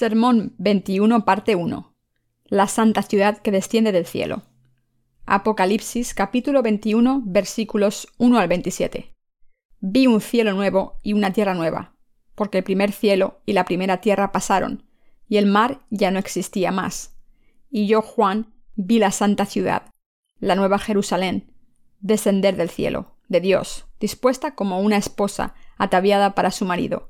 Sermón 21, parte 1. La santa ciudad que desciende del cielo. Apocalipsis capítulo 21, versículos 1 al 27. Vi un cielo nuevo y una tierra nueva, porque el primer cielo y la primera tierra pasaron, y el mar ya no existía más. Y yo, Juan, vi la santa ciudad, la nueva Jerusalén, descender del cielo, de Dios, dispuesta como una esposa ataviada para su marido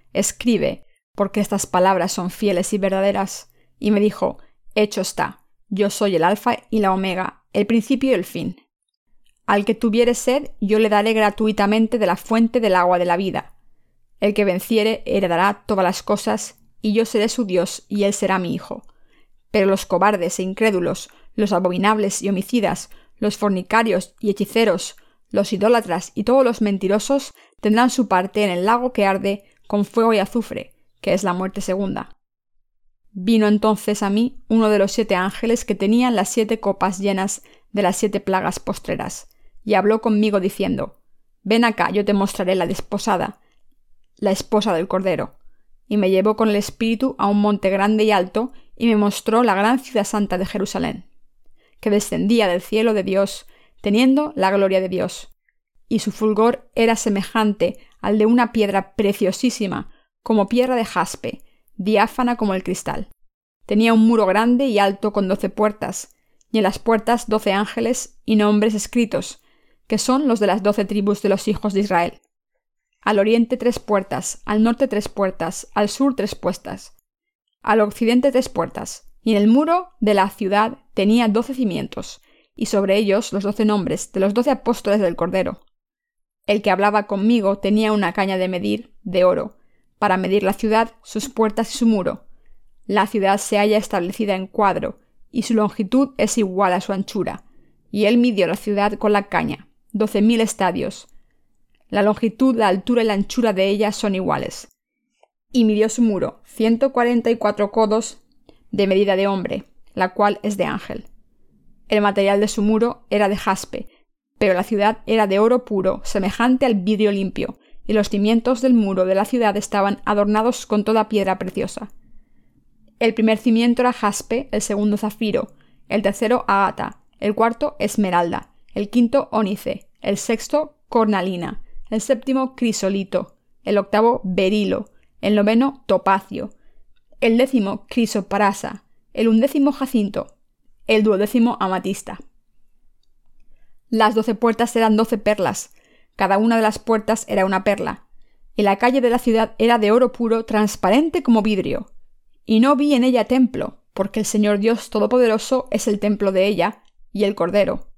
Escribe, porque estas palabras son fieles y verdaderas. Y me dijo, Hecho está, yo soy el Alfa y la Omega, el principio y el fin. Al que tuviere sed, yo le daré gratuitamente de la fuente del agua de la vida. El que venciere heredará todas las cosas, y yo seré su Dios, y él será mi hijo. Pero los cobardes e incrédulos, los abominables y homicidas, los fornicarios y hechiceros, los idólatras y todos los mentirosos tendrán su parte en el lago que arde con fuego y azufre, que es la muerte segunda. Vino entonces a mí uno de los siete ángeles que tenían las siete copas llenas de las siete plagas postreras, y habló conmigo diciendo Ven acá, yo te mostraré la desposada, la esposa del Cordero. Y me llevó con el espíritu a un monte grande y alto, y me mostró la gran ciudad santa de Jerusalén, que descendía del cielo de Dios, teniendo la gloria de Dios. Y su fulgor era semejante al de una piedra preciosísima, como piedra de jaspe, diáfana como el cristal. Tenía un muro grande y alto con doce puertas, y en las puertas doce ángeles y nombres escritos, que son los de las doce tribus de los hijos de Israel. Al oriente tres puertas, al norte tres puertas, al sur tres puertas, al occidente tres puertas, y en el muro de la ciudad tenía doce cimientos, y sobre ellos los doce nombres de los doce apóstoles del Cordero. El que hablaba conmigo tenía una caña de medir, de oro, para medir la ciudad, sus puertas y su muro. La ciudad se halla establecida en cuadro, y su longitud es igual a su anchura, y él midió la ciudad con la caña, doce mil estadios. La longitud, la altura y la anchura de ella son iguales. Y midió su muro, ciento cuarenta y cuatro codos de medida de hombre, la cual es de ángel. El material de su muro era de jaspe, pero la ciudad era de oro puro, semejante al vidrio limpio, y los cimientos del muro de la ciudad estaban adornados con toda piedra preciosa. El primer cimiento era jaspe, el segundo zafiro, el tercero agata, el cuarto esmeralda, el quinto ónice, el sexto cornalina, el séptimo crisolito, el octavo berilo, el noveno topacio, el décimo crisoparasa, el undécimo jacinto, el duodécimo amatista. Las doce puertas eran doce perlas, cada una de las puertas era una perla, y la calle de la ciudad era de oro puro, transparente como vidrio. Y no vi en ella templo, porque el Señor Dios Todopoderoso es el templo de ella, y el Cordero.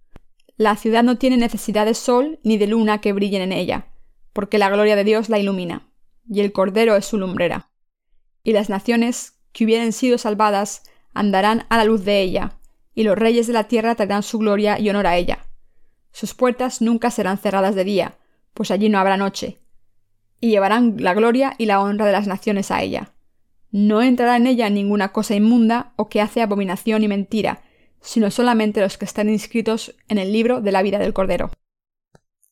La ciudad no tiene necesidad de sol ni de luna que brillen en ella, porque la gloria de Dios la ilumina, y el Cordero es su lumbrera. Y las naciones que hubieren sido salvadas andarán a la luz de ella, y los reyes de la tierra traerán su gloria y honor a ella sus puertas nunca serán cerradas de día, pues allí no habrá noche. Y llevarán la gloria y la honra de las naciones a ella. No entrará en ella ninguna cosa inmunda o que hace abominación y mentira, sino solamente los que están inscritos en el libro de la vida del Cordero.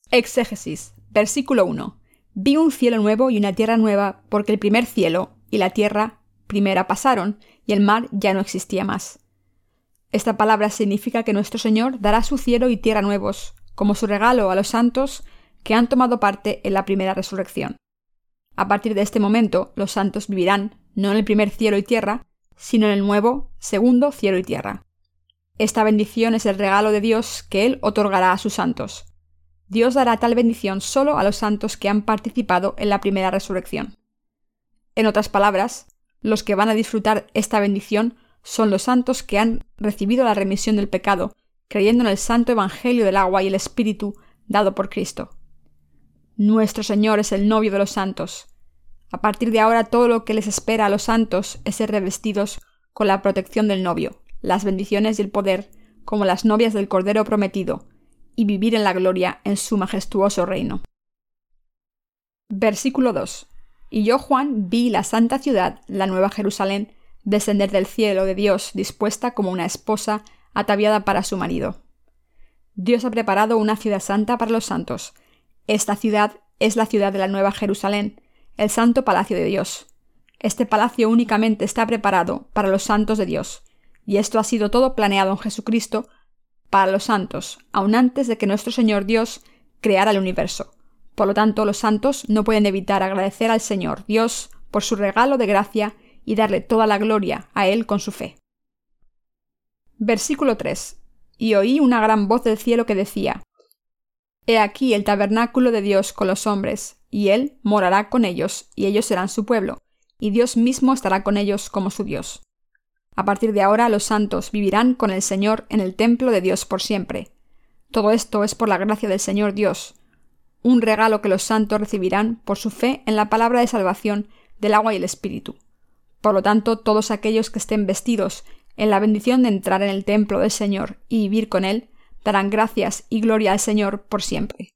Exégesis. Versículo 1. Vi un cielo nuevo y una tierra nueva, porque el primer cielo y la tierra primera pasaron, y el mar ya no existía más. Esta palabra significa que nuestro Señor dará su cielo y tierra nuevos, como su regalo a los santos que han tomado parte en la primera resurrección. A partir de este momento, los santos vivirán no en el primer cielo y tierra, sino en el nuevo segundo cielo y tierra. Esta bendición es el regalo de Dios que Él otorgará a sus santos. Dios dará tal bendición solo a los santos que han participado en la primera resurrección. En otras palabras, los que van a disfrutar esta bendición son los santos que han recibido la remisión del pecado, creyendo en el santo Evangelio del agua y el Espíritu dado por Cristo. Nuestro Señor es el novio de los santos. A partir de ahora todo lo que les espera a los santos es ser revestidos con la protección del novio, las bendiciones y el poder, como las novias del Cordero prometido, y vivir en la gloria en su majestuoso reino. Versículo 2. Y yo, Juan, vi la santa ciudad, la nueva Jerusalén, descender del cielo de Dios, dispuesta como una esposa ataviada para su marido. Dios ha preparado una ciudad santa para los santos. Esta ciudad es la ciudad de la Nueva Jerusalén, el santo palacio de Dios. Este palacio únicamente está preparado para los santos de Dios, y esto ha sido todo planeado en Jesucristo para los santos, aun antes de que nuestro Señor Dios creara el universo. Por lo tanto, los santos no pueden evitar agradecer al Señor Dios por su regalo de gracia y darle toda la gloria a Él con su fe. Versículo 3. Y oí una gran voz del cielo que decía, He aquí el tabernáculo de Dios con los hombres, y Él morará con ellos, y ellos serán su pueblo, y Dios mismo estará con ellos como su Dios. A partir de ahora los santos vivirán con el Señor en el templo de Dios por siempre. Todo esto es por la gracia del Señor Dios, un regalo que los santos recibirán por su fe en la palabra de salvación del agua y el Espíritu. Por lo tanto, todos aquellos que estén vestidos en la bendición de entrar en el templo del Señor y vivir con Él, darán gracias y gloria al Señor por siempre.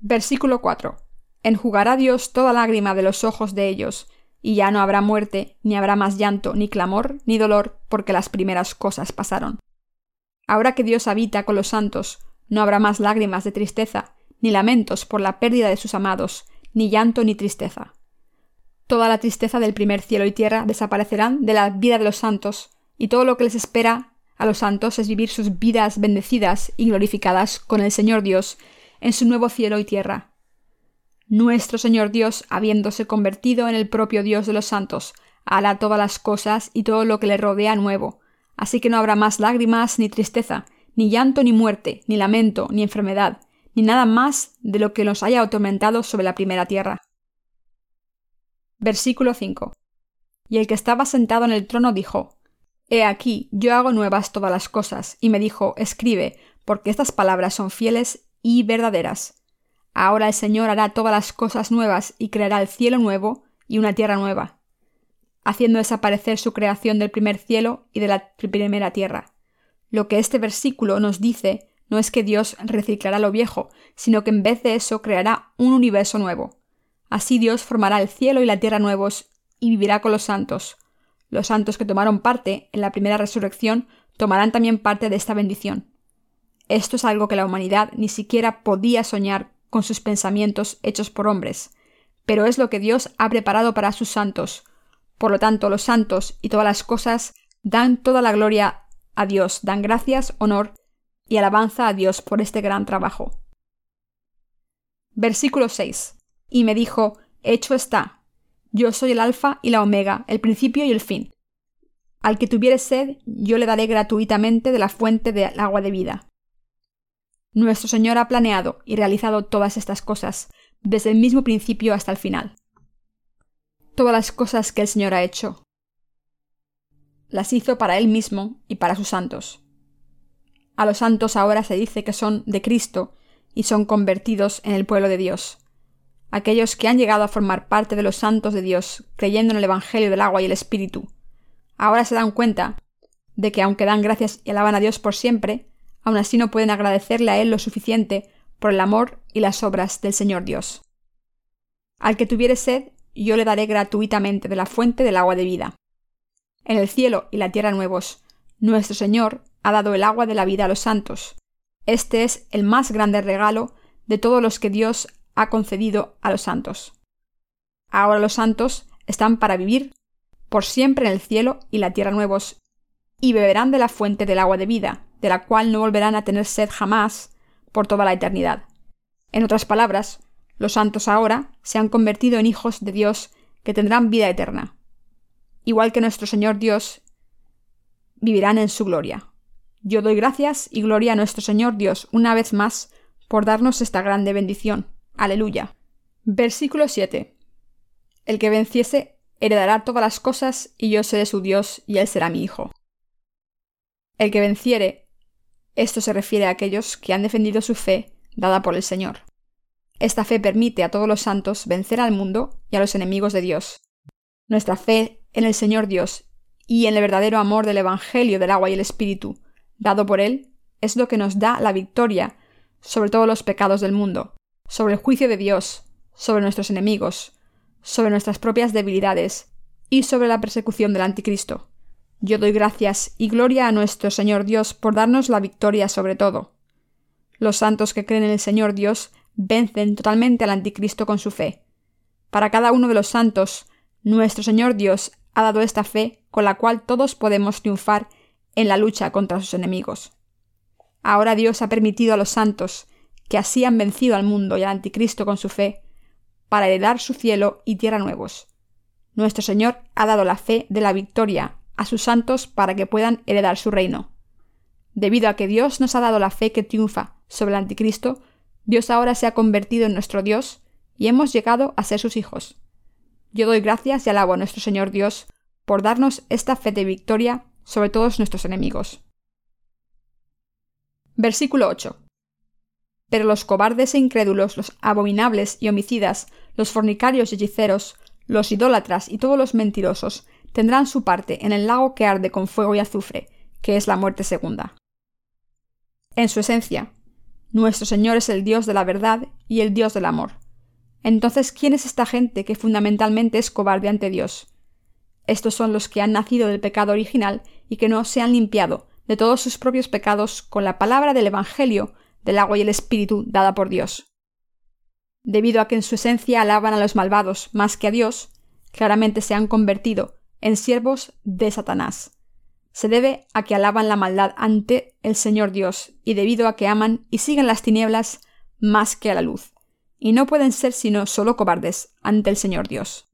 Versículo 4. Enjugará Dios toda lágrima de los ojos de ellos, y ya no habrá muerte, ni habrá más llanto, ni clamor, ni dolor, porque las primeras cosas pasaron. Ahora que Dios habita con los santos, no habrá más lágrimas de tristeza, ni lamentos por la pérdida de sus amados, ni llanto ni tristeza. Toda la tristeza del primer cielo y tierra desaparecerán de la vida de los santos, y todo lo que les espera a los santos es vivir sus vidas bendecidas y glorificadas con el Señor Dios en su nuevo cielo y tierra. Nuestro Señor Dios, habiéndose convertido en el propio Dios de los santos, hará todas las cosas y todo lo que le rodea nuevo, así que no habrá más lágrimas ni tristeza, ni llanto ni muerte, ni lamento, ni enfermedad, ni nada más de lo que nos haya atormentado sobre la primera tierra. Versículo 5. Y el que estaba sentado en el trono dijo, He aquí, yo hago nuevas todas las cosas, y me dijo, Escribe, porque estas palabras son fieles y verdaderas. Ahora el Señor hará todas las cosas nuevas y creará el cielo nuevo y una tierra nueva, haciendo desaparecer su creación del primer cielo y de la primera tierra. Lo que este versículo nos dice no es que Dios reciclará lo viejo, sino que en vez de eso creará un universo nuevo. Así Dios formará el cielo y la tierra nuevos y vivirá con los santos. Los santos que tomaron parte en la primera resurrección tomarán también parte de esta bendición. Esto es algo que la humanidad ni siquiera podía soñar con sus pensamientos hechos por hombres, pero es lo que Dios ha preparado para sus santos. Por lo tanto, los santos y todas las cosas dan toda la gloria a Dios, dan gracias, honor y alabanza a Dios por este gran trabajo. Versículo 6. Y me dijo, Hecho está. Yo soy el Alfa y la Omega, el principio y el fin. Al que tuviere sed, yo le daré gratuitamente de la fuente del agua de vida. Nuestro Señor ha planeado y realizado todas estas cosas, desde el mismo principio hasta el final. Todas las cosas que el Señor ha hecho, las hizo para Él mismo y para sus santos. A los santos ahora se dice que son de Cristo y son convertidos en el pueblo de Dios. Aquellos que han llegado a formar parte de los santos de Dios, creyendo en el Evangelio del agua y el Espíritu, ahora se dan cuenta de que aunque dan gracias y alaban a Dios por siempre, aún así no pueden agradecerle a Él lo suficiente por el amor y las obras del Señor Dios. Al que tuviere sed, yo le daré gratuitamente de la fuente del agua de vida. En el cielo y la tierra nuevos, nuestro Señor ha dado el agua de la vida a los santos. Este es el más grande regalo de todos los que Dios ha concedido a los santos. Ahora los santos están para vivir por siempre en el cielo y la tierra nuevos, y beberán de la fuente del agua de vida, de la cual no volverán a tener sed jamás por toda la eternidad. En otras palabras, los santos ahora se han convertido en hijos de Dios que tendrán vida eterna. Igual que nuestro Señor Dios, vivirán en su gloria. Yo doy gracias y gloria a nuestro Señor Dios una vez más por darnos esta grande bendición. Aleluya. Versículo 7. El que venciese heredará todas las cosas y yo seré su Dios y él será mi hijo. El que venciere, esto se refiere a aquellos que han defendido su fe dada por el Señor. Esta fe permite a todos los santos vencer al mundo y a los enemigos de Dios. Nuestra fe en el Señor Dios y en el verdadero amor del Evangelio del agua y el Espíritu, dado por Él, es lo que nos da la victoria sobre todos los pecados del mundo, sobre el juicio de Dios, sobre nuestros enemigos, sobre nuestras propias debilidades y sobre la persecución del anticristo. Yo doy gracias y gloria a nuestro Señor Dios por darnos la victoria sobre todo. Los santos que creen en el Señor Dios vencen totalmente al anticristo con su fe. Para cada uno de los santos, nuestro Señor Dios ha dado esta fe con la cual todos podemos triunfar en la lucha contra sus enemigos. Ahora Dios ha permitido a los santos, que así han vencido al mundo y al anticristo con su fe, para heredar su cielo y tierra nuevos. Nuestro Señor ha dado la fe de la victoria a sus santos para que puedan heredar su reino. Debido a que Dios nos ha dado la fe que triunfa sobre el anticristo, Dios ahora se ha convertido en nuestro Dios y hemos llegado a ser sus hijos. Yo doy gracias y alabo a nuestro Señor Dios por darnos esta fe de victoria sobre todos nuestros enemigos. Versículo 8. Pero los cobardes e incrédulos, los abominables y homicidas, los fornicarios y hechiceros, los idólatras y todos los mentirosos tendrán su parte en el lago que arde con fuego y azufre, que es la muerte segunda. En su esencia, nuestro Señor es el Dios de la verdad y el Dios del amor. Entonces, ¿quién es esta gente que fundamentalmente es cobarde ante Dios? Estos son los que han nacido del pecado original y que no se han limpiado de todos sus propios pecados con la palabra del Evangelio del agua y el Espíritu dada por Dios. Debido a que en su esencia alaban a los malvados más que a Dios, claramente se han convertido en siervos de Satanás. Se debe a que alaban la maldad ante el Señor Dios y debido a que aman y siguen las tinieblas más que a la luz, y no pueden ser sino solo cobardes ante el Señor Dios.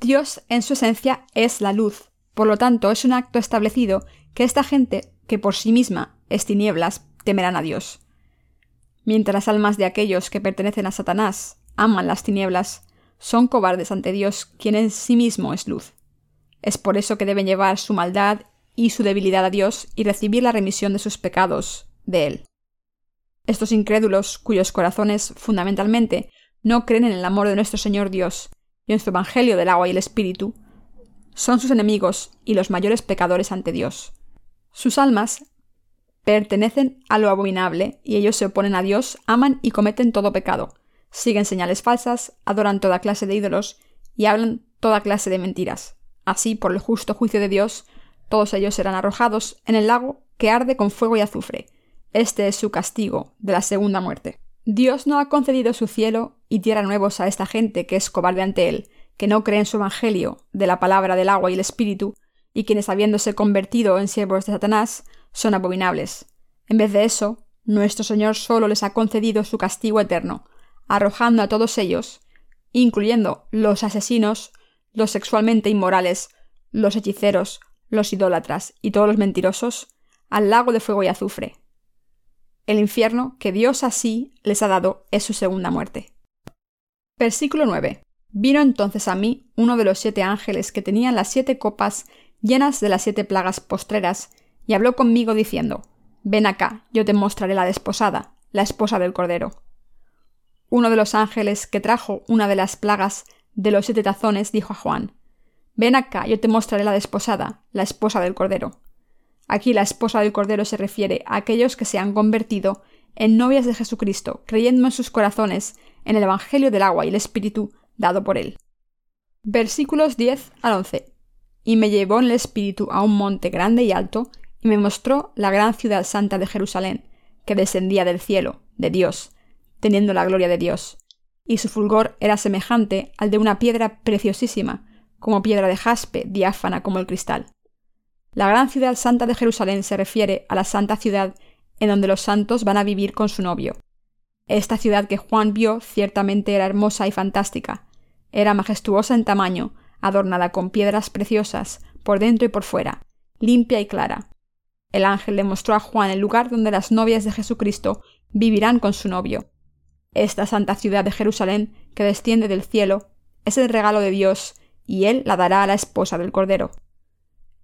Dios en su esencia es la luz, por lo tanto es un acto establecido que esta gente, que por sí misma es tinieblas, temerán a Dios. Mientras las almas de aquellos que pertenecen a Satanás aman las tinieblas, son cobardes ante Dios, quien en sí mismo es luz. Es por eso que deben llevar su maldad y su debilidad a Dios y recibir la remisión de sus pecados de Él. Estos incrédulos, cuyos corazones fundamentalmente no creen en el amor de nuestro Señor Dios y en su Evangelio del agua y el Espíritu, son sus enemigos y los mayores pecadores ante Dios. Sus almas pertenecen a lo abominable y ellos se oponen a Dios, aman y cometen todo pecado, siguen señales falsas, adoran toda clase de ídolos y hablan toda clase de mentiras. Así, por el justo juicio de Dios, todos ellos serán arrojados en el lago que arde con fuego y azufre. Este es su castigo de la segunda muerte. Dios no ha concedido su cielo y tierra nuevos a esta gente que es cobarde ante él, que no cree en su evangelio de la palabra del agua y el espíritu, y quienes habiéndose convertido en siervos de Satanás, son abominables. En vez de eso, nuestro Señor solo les ha concedido su castigo eterno, arrojando a todos ellos, incluyendo los asesinos, los sexualmente inmorales, los hechiceros, los idólatras y todos los mentirosos, al lago de fuego y azufre. El infierno que Dios así les ha dado es su segunda muerte. Versículo 9. Vino entonces a mí uno de los siete ángeles que tenían las siete copas llenas de las siete plagas postreras, y habló conmigo diciendo, Ven acá, yo te mostraré la desposada, la esposa del Cordero. Uno de los ángeles que trajo una de las plagas de los siete tazones dijo a Juan, Ven acá, yo te mostraré la desposada, la esposa del Cordero. Aquí la esposa del Cordero se refiere a aquellos que se han convertido en novias de Jesucristo, creyendo en sus corazones en el Evangelio del agua y el Espíritu dado por él. Versículos 10 al 11. Y me llevó en el Espíritu a un monte grande y alto, y me mostró la gran ciudad santa de Jerusalén, que descendía del cielo, de Dios, teniendo la gloria de Dios. Y su fulgor era semejante al de una piedra preciosísima, como piedra de jaspe, diáfana como el cristal. La gran ciudad santa de Jerusalén se refiere a la santa ciudad en donde los santos van a vivir con su novio. Esta ciudad que Juan vio ciertamente era hermosa y fantástica. Era majestuosa en tamaño, adornada con piedras preciosas, por dentro y por fuera, limpia y clara. El ángel le mostró a Juan el lugar donde las novias de Jesucristo vivirán con su novio. Esta santa ciudad de Jerusalén, que desciende del cielo, es el regalo de Dios y él la dará a la esposa del Cordero.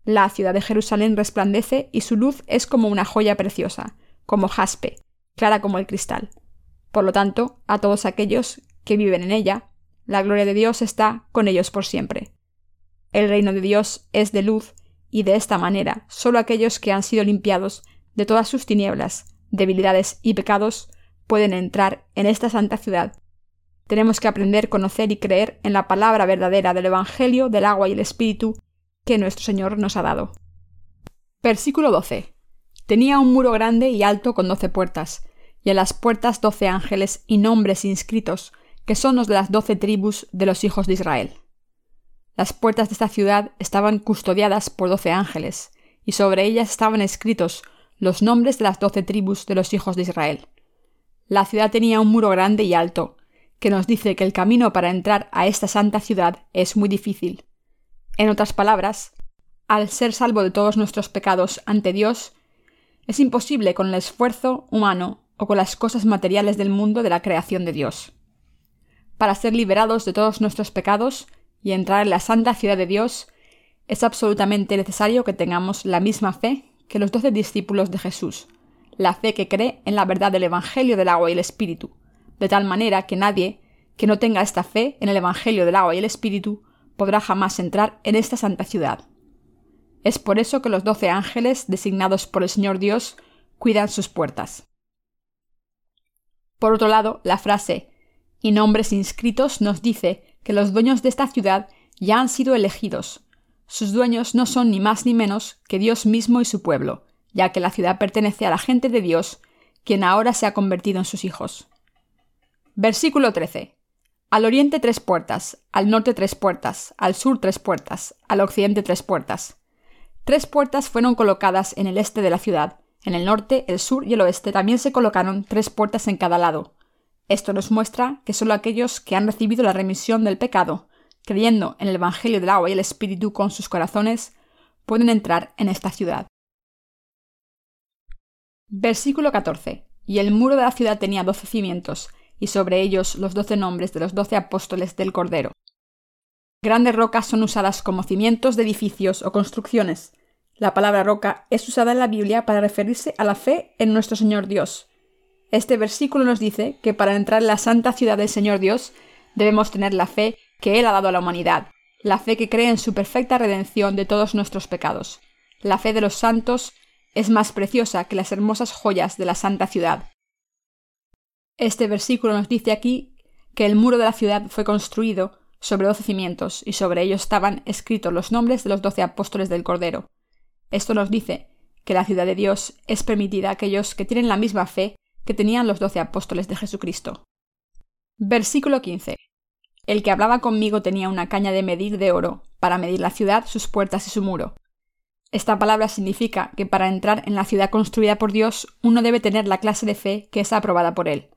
La ciudad de Jerusalén resplandece y su luz es como una joya preciosa, como jaspe, clara como el cristal. Por lo tanto, a todos aquellos que viven en ella, la gloria de Dios está con ellos por siempre. El reino de Dios es de luz, y de esta manera solo aquellos que han sido limpiados de todas sus tinieblas, debilidades y pecados pueden entrar en esta santa ciudad. Tenemos que aprender, conocer y creer en la palabra verdadera del Evangelio del agua y el Espíritu que nuestro Señor nos ha dado. Versículo 12. Tenía un muro grande y alto con doce puertas, y en las puertas doce ángeles y nombres inscritos, que son los de las doce tribus de los hijos de Israel. Las puertas de esta ciudad estaban custodiadas por doce ángeles, y sobre ellas estaban escritos los nombres de las doce tribus de los hijos de Israel. La ciudad tenía un muro grande y alto, que nos dice que el camino para entrar a esta santa ciudad es muy difícil. En otras palabras, al ser salvo de todos nuestros pecados ante Dios, es imposible con el esfuerzo humano o con las cosas materiales del mundo de la creación de Dios. Para ser liberados de todos nuestros pecados, y entrar en la santa ciudad de Dios, es absolutamente necesario que tengamos la misma fe que los doce discípulos de Jesús, la fe que cree en la verdad del Evangelio del agua y el Espíritu, de tal manera que nadie que no tenga esta fe en el Evangelio del agua y el Espíritu podrá jamás entrar en esta santa ciudad. Es por eso que los doce ángeles designados por el Señor Dios cuidan sus puertas. Por otro lado, la frase y nombres inscritos nos dice que los dueños de esta ciudad ya han sido elegidos. Sus dueños no son ni más ni menos que Dios mismo y su pueblo, ya que la ciudad pertenece a la gente de Dios, quien ahora se ha convertido en sus hijos. Versículo 13. Al oriente tres puertas, al norte tres puertas, al sur tres puertas, al occidente tres puertas. Tres puertas fueron colocadas en el este de la ciudad. En el norte, el sur y el oeste también se colocaron tres puertas en cada lado. Esto nos muestra que solo aquellos que han recibido la remisión del pecado, creyendo en el Evangelio del agua y el Espíritu con sus corazones, pueden entrar en esta ciudad. Versículo 14. Y el muro de la ciudad tenía doce cimientos, y sobre ellos los doce nombres de los doce apóstoles del Cordero. Grandes rocas son usadas como cimientos de edificios o construcciones. La palabra roca es usada en la Biblia para referirse a la fe en nuestro Señor Dios, este versículo nos dice que para entrar en la santa ciudad del Señor Dios debemos tener la fe que Él ha dado a la humanidad, la fe que cree en su perfecta redención de todos nuestros pecados. La fe de los santos es más preciosa que las hermosas joyas de la santa ciudad. Este versículo nos dice aquí que el muro de la ciudad fue construido sobre doce cimientos y sobre ellos estaban escritos los nombres de los doce apóstoles del Cordero. Esto nos dice que la ciudad de Dios es permitida a aquellos que tienen la misma fe que tenían los doce apóstoles de Jesucristo. Versículo 15. El que hablaba conmigo tenía una caña de medir de oro, para medir la ciudad, sus puertas y su muro. Esta palabra significa que para entrar en la ciudad construida por Dios uno debe tener la clase de fe que es aprobada por Él,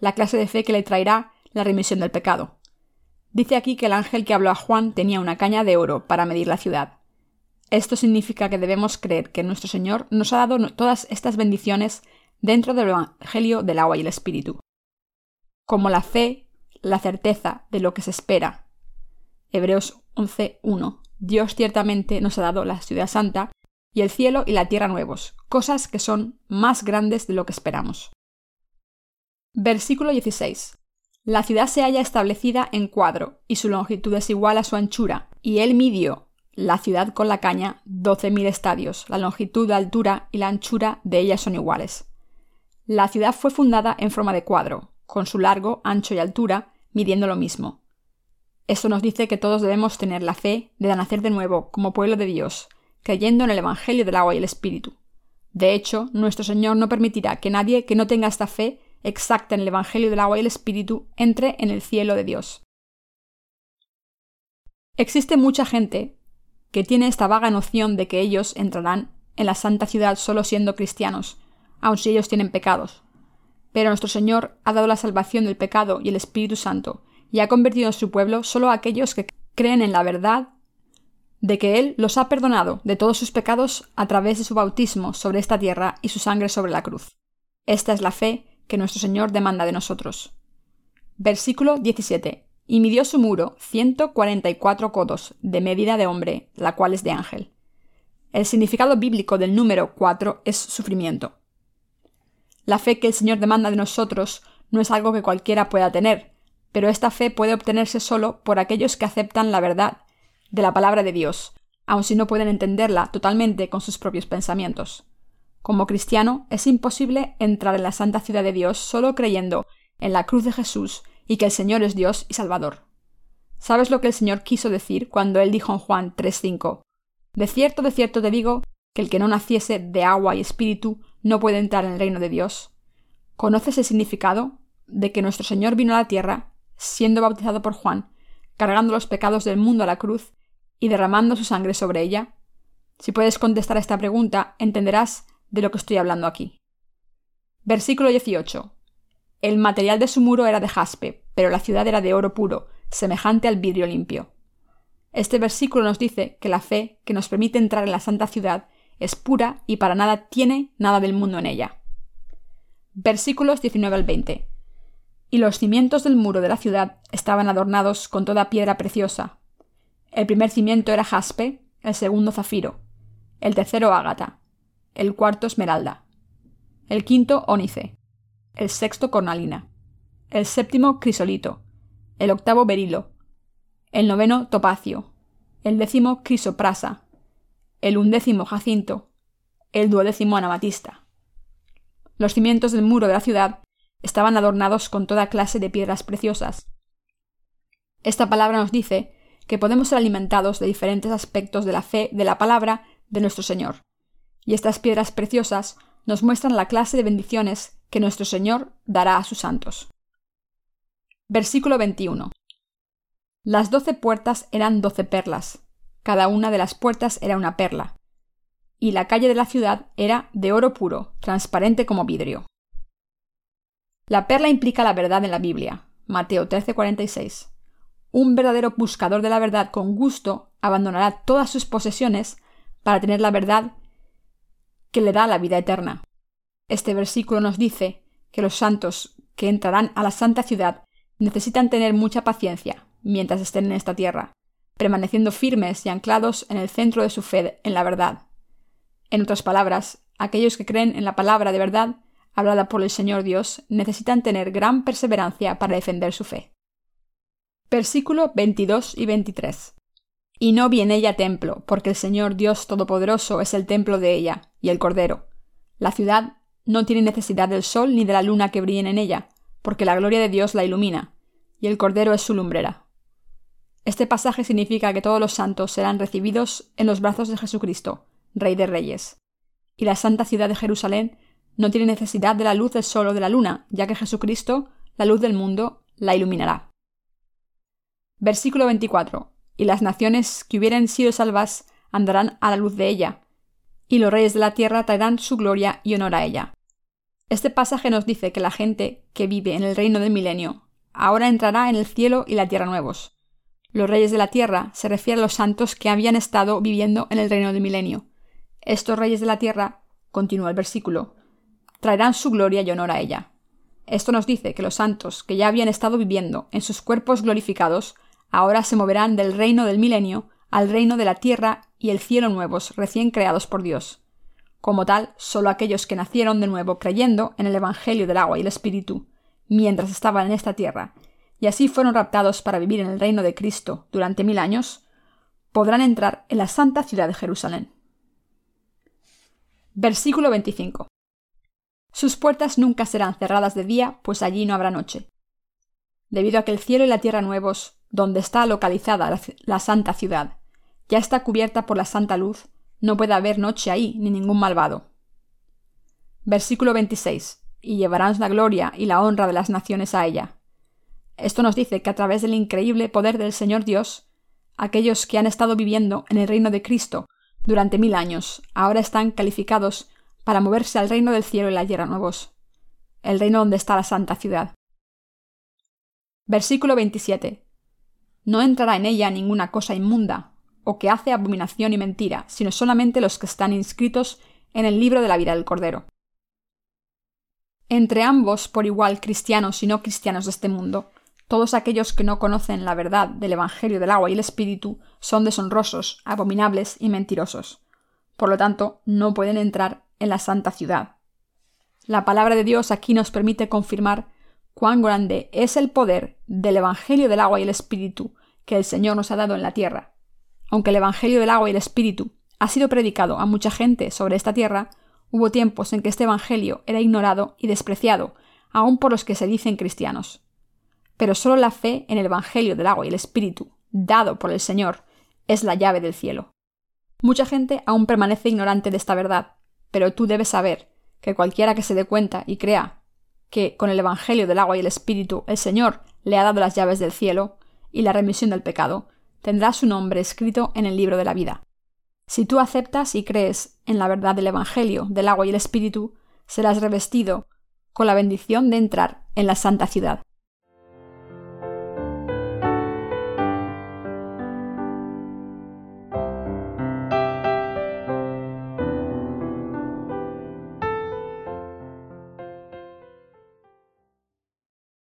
la clase de fe que le traerá la remisión del pecado. Dice aquí que el ángel que habló a Juan tenía una caña de oro para medir la ciudad. Esto significa que debemos creer que nuestro Señor nos ha dado todas estas bendiciones dentro del Evangelio del agua y el Espíritu, como la fe, la certeza de lo que se espera. Hebreos 11.1. Dios ciertamente nos ha dado la ciudad santa y el cielo y la tierra nuevos, cosas que son más grandes de lo que esperamos. Versículo 16. La ciudad se halla establecida en cuadro, y su longitud es igual a su anchura, y él midió la ciudad con la caña doce mil estadios, la longitud, la altura y la anchura de ella son iguales. La ciudad fue fundada en forma de cuadro, con su largo, ancho y altura, midiendo lo mismo. Esto nos dice que todos debemos tener la fe de nacer de nuevo como pueblo de Dios, creyendo en el Evangelio del agua y el Espíritu. De hecho, nuestro Señor no permitirá que nadie que no tenga esta fe exacta en el Evangelio del agua y el Espíritu entre en el cielo de Dios. Existe mucha gente que tiene esta vaga noción de que ellos entrarán en la santa ciudad solo siendo cristianos, aun si ellos tienen pecados. Pero nuestro Señor ha dado la salvación del pecado y el Espíritu Santo, y ha convertido en su pueblo solo a aquellos que creen en la verdad de que Él los ha perdonado de todos sus pecados a través de su bautismo sobre esta tierra y su sangre sobre la cruz. Esta es la fe que nuestro Señor demanda de nosotros. Versículo 17. Y midió su muro ciento cuarenta y cuatro codos de medida de hombre, la cual es de ángel. El significado bíblico del número cuatro es sufrimiento. La fe que el Señor demanda de nosotros no es algo que cualquiera pueda tener, pero esta fe puede obtenerse solo por aquellos que aceptan la verdad de la palabra de Dios, aun si no pueden entenderla totalmente con sus propios pensamientos. Como cristiano, es imposible entrar en la santa ciudad de Dios solo creyendo en la cruz de Jesús y que el Señor es Dios y Salvador. ¿Sabes lo que el Señor quiso decir cuando él dijo en Juan 3:5? De cierto, de cierto te digo, que el que no naciese de agua y espíritu no puede entrar en el reino de Dios. ¿Conoces el significado de que nuestro Señor vino a la tierra, siendo bautizado por Juan, cargando los pecados del mundo a la cruz y derramando su sangre sobre ella? Si puedes contestar a esta pregunta, entenderás de lo que estoy hablando aquí. Versículo 18. El material de su muro era de jaspe, pero la ciudad era de oro puro, semejante al vidrio limpio. Este versículo nos dice que la fe que nos permite entrar en la santa ciudad es pura y para nada tiene nada del mundo en ella. Versículos 19 al 20. Y los cimientos del muro de la ciudad estaban adornados con toda piedra preciosa. El primer cimiento era jaspe, el segundo zafiro, el tercero ágata, el cuarto esmeralda, el quinto ónice, el sexto cornalina, el séptimo crisolito, el octavo berilo, el noveno topacio, el décimo crisoprasa, el undécimo jacinto, el duodécimo anamatista. Los cimientos del muro de la ciudad estaban adornados con toda clase de piedras preciosas. Esta palabra nos dice que podemos ser alimentados de diferentes aspectos de la fe de la palabra de nuestro Señor. Y estas piedras preciosas nos muestran la clase de bendiciones que nuestro Señor dará a sus santos. Versículo 21. Las doce puertas eran doce perlas, cada una de las puertas era una perla, y la calle de la ciudad era de oro puro, transparente como vidrio. La perla implica la verdad en la Biblia. Mateo 13:46. Un verdadero buscador de la verdad con gusto abandonará todas sus posesiones para tener la verdad que le da la vida eterna. Este versículo nos dice que los santos que entrarán a la santa ciudad necesitan tener mucha paciencia mientras estén en esta tierra, permaneciendo firmes y anclados en el centro de su fe en la verdad. En otras palabras, aquellos que creen en la palabra de verdad hablada por el Señor Dios necesitan tener gran perseverancia para defender su fe. Versículo 22 y 23. Y no vi en ella templo, porque el Señor Dios Todopoderoso es el templo de ella, y el Cordero. La ciudad no tiene necesidad del sol ni de la luna que brillen en ella, porque la gloria de Dios la ilumina, y el Cordero es su lumbrera. Este pasaje significa que todos los santos serán recibidos en los brazos de Jesucristo, Rey de Reyes. Y la santa ciudad de Jerusalén no tiene necesidad de la luz del sol o de la luna, ya que Jesucristo, la luz del mundo, la iluminará. Versículo 24. Y las naciones que hubieren sido salvas andarán a la luz de ella, y los reyes de la tierra traerán su gloria y honor a ella. Este pasaje nos dice que la gente que vive en el reino del milenio ahora entrará en el cielo y la tierra nuevos, los reyes de la tierra se refiere a los santos que habían estado viviendo en el reino del milenio. Estos reyes de la tierra, continúa el versículo, traerán su gloria y honor a ella. Esto nos dice que los santos que ya habían estado viviendo en sus cuerpos glorificados, ahora se moverán del reino del milenio al reino de la tierra y el cielo nuevos recién creados por Dios. Como tal, solo aquellos que nacieron de nuevo creyendo en el Evangelio del agua y el Espíritu, mientras estaban en esta tierra, y así fueron raptados para vivir en el reino de Cristo durante mil años, podrán entrar en la santa ciudad de Jerusalén. Versículo 25. Sus puertas nunca serán cerradas de día, pues allí no habrá noche. Debido a que el cielo y la tierra nuevos, donde está localizada la, santa ciudad, ya está cubierta por la santa luz, no puede haber noche ahí ni ningún malvado. Versículo 26. Y llevarán la gloria y la honra de las naciones a ella. Esto nos dice que a través del increíble poder del Señor Dios, aquellos que han estado viviendo en el reino de Cristo durante mil años, ahora están calificados para moverse al reino del cielo y la tierra nuevos, el reino donde está la santa ciudad. Versículo 27. No entrará en ella ninguna cosa inmunda, o que hace abominación y mentira, sino solamente los que están inscritos en el libro de la vida del Cordero. Entre ambos, por igual cristianos y no cristianos de este mundo, todos aquellos que no conocen la verdad del Evangelio del agua y el Espíritu son deshonrosos, abominables y mentirosos. Por lo tanto, no pueden entrar en la santa ciudad. La palabra de Dios aquí nos permite confirmar cuán grande es el poder del Evangelio del agua y el Espíritu que el Señor nos ha dado en la tierra. Aunque el Evangelio del agua y el Espíritu ha sido predicado a mucha gente sobre esta tierra, hubo tiempos en que este Evangelio era ignorado y despreciado, aun por los que se dicen cristianos. Pero solo la fe en el Evangelio del agua y el Espíritu, dado por el Señor, es la llave del cielo. Mucha gente aún permanece ignorante de esta verdad, pero tú debes saber que cualquiera que se dé cuenta y crea que con el Evangelio del agua y el Espíritu el Señor le ha dado las llaves del cielo y la remisión del pecado, tendrá su nombre escrito en el libro de la vida. Si tú aceptas y crees en la verdad del Evangelio del agua y el Espíritu, serás revestido con la bendición de entrar en la santa ciudad.